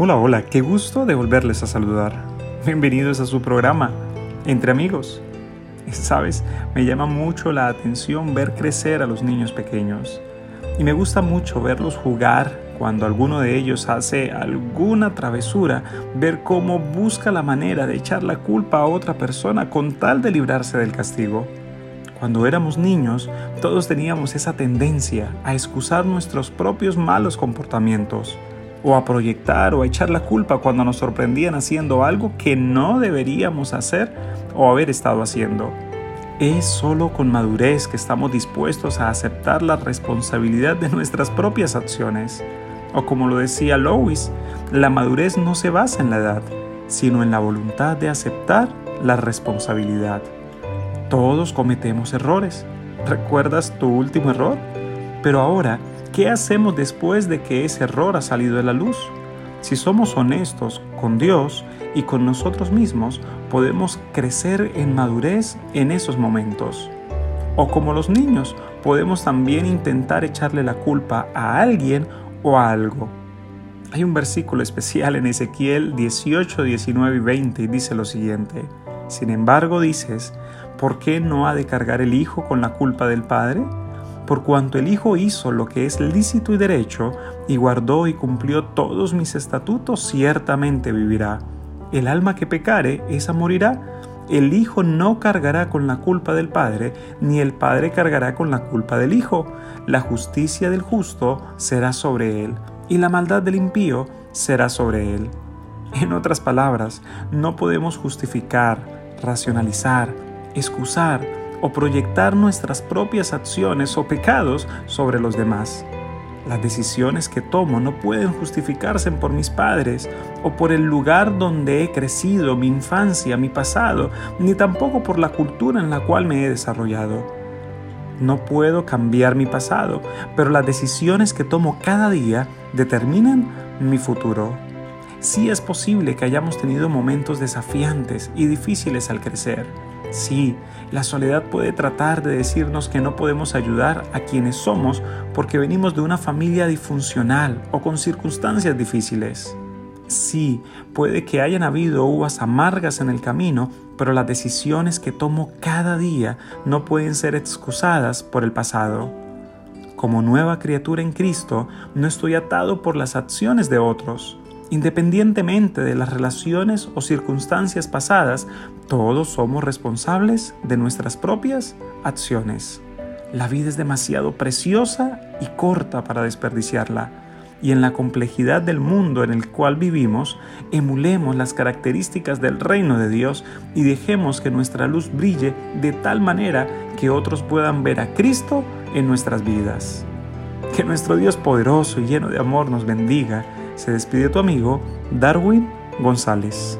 Hola, hola, qué gusto de volverles a saludar. Bienvenidos a su programa, Entre Amigos. Sabes, me llama mucho la atención ver crecer a los niños pequeños. Y me gusta mucho verlos jugar cuando alguno de ellos hace alguna travesura, ver cómo busca la manera de echar la culpa a otra persona con tal de librarse del castigo. Cuando éramos niños, todos teníamos esa tendencia a excusar nuestros propios malos comportamientos o a proyectar o a echar la culpa cuando nos sorprendían haciendo algo que no deberíamos hacer o haber estado haciendo. Es solo con madurez que estamos dispuestos a aceptar la responsabilidad de nuestras propias acciones. O como lo decía Lois, la madurez no se basa en la edad, sino en la voluntad de aceptar la responsabilidad. Todos cometemos errores. ¿Recuerdas tu último error? Pero ahora ¿Qué hacemos después de que ese error ha salido de la luz? Si somos honestos con Dios y con nosotros mismos, podemos crecer en madurez en esos momentos. O como los niños, podemos también intentar echarle la culpa a alguien o a algo. Hay un versículo especial en Ezequiel 18, 19 y 20 y dice lo siguiente. Sin embargo, dices, ¿por qué no ha de cargar el Hijo con la culpa del Padre? Por cuanto el Hijo hizo lo que es lícito y derecho, y guardó y cumplió todos mis estatutos, ciertamente vivirá. El alma que pecare, esa morirá. El Hijo no cargará con la culpa del Padre, ni el Padre cargará con la culpa del Hijo. La justicia del justo será sobre él, y la maldad del impío será sobre él. En otras palabras, no podemos justificar, racionalizar, excusar, o proyectar nuestras propias acciones o pecados sobre los demás. Las decisiones que tomo no pueden justificarse por mis padres o por el lugar donde he crecido, mi infancia, mi pasado, ni tampoco por la cultura en la cual me he desarrollado. No puedo cambiar mi pasado, pero las decisiones que tomo cada día determinan mi futuro. Sí es posible que hayamos tenido momentos desafiantes y difíciles al crecer Sí, la soledad puede tratar de decirnos que no podemos ayudar a quienes somos porque venimos de una familia disfuncional o con circunstancias difíciles. Sí, puede que hayan habido uvas amargas en el camino, pero las decisiones que tomo cada día no pueden ser excusadas por el pasado. Como nueva criatura en Cristo, no estoy atado por las acciones de otros. Independientemente de las relaciones o circunstancias pasadas, todos somos responsables de nuestras propias acciones. La vida es demasiado preciosa y corta para desperdiciarla. Y en la complejidad del mundo en el cual vivimos, emulemos las características del reino de Dios y dejemos que nuestra luz brille de tal manera que otros puedan ver a Cristo en nuestras vidas. Que nuestro Dios poderoso y lleno de amor nos bendiga se despide tu amigo Darwin González.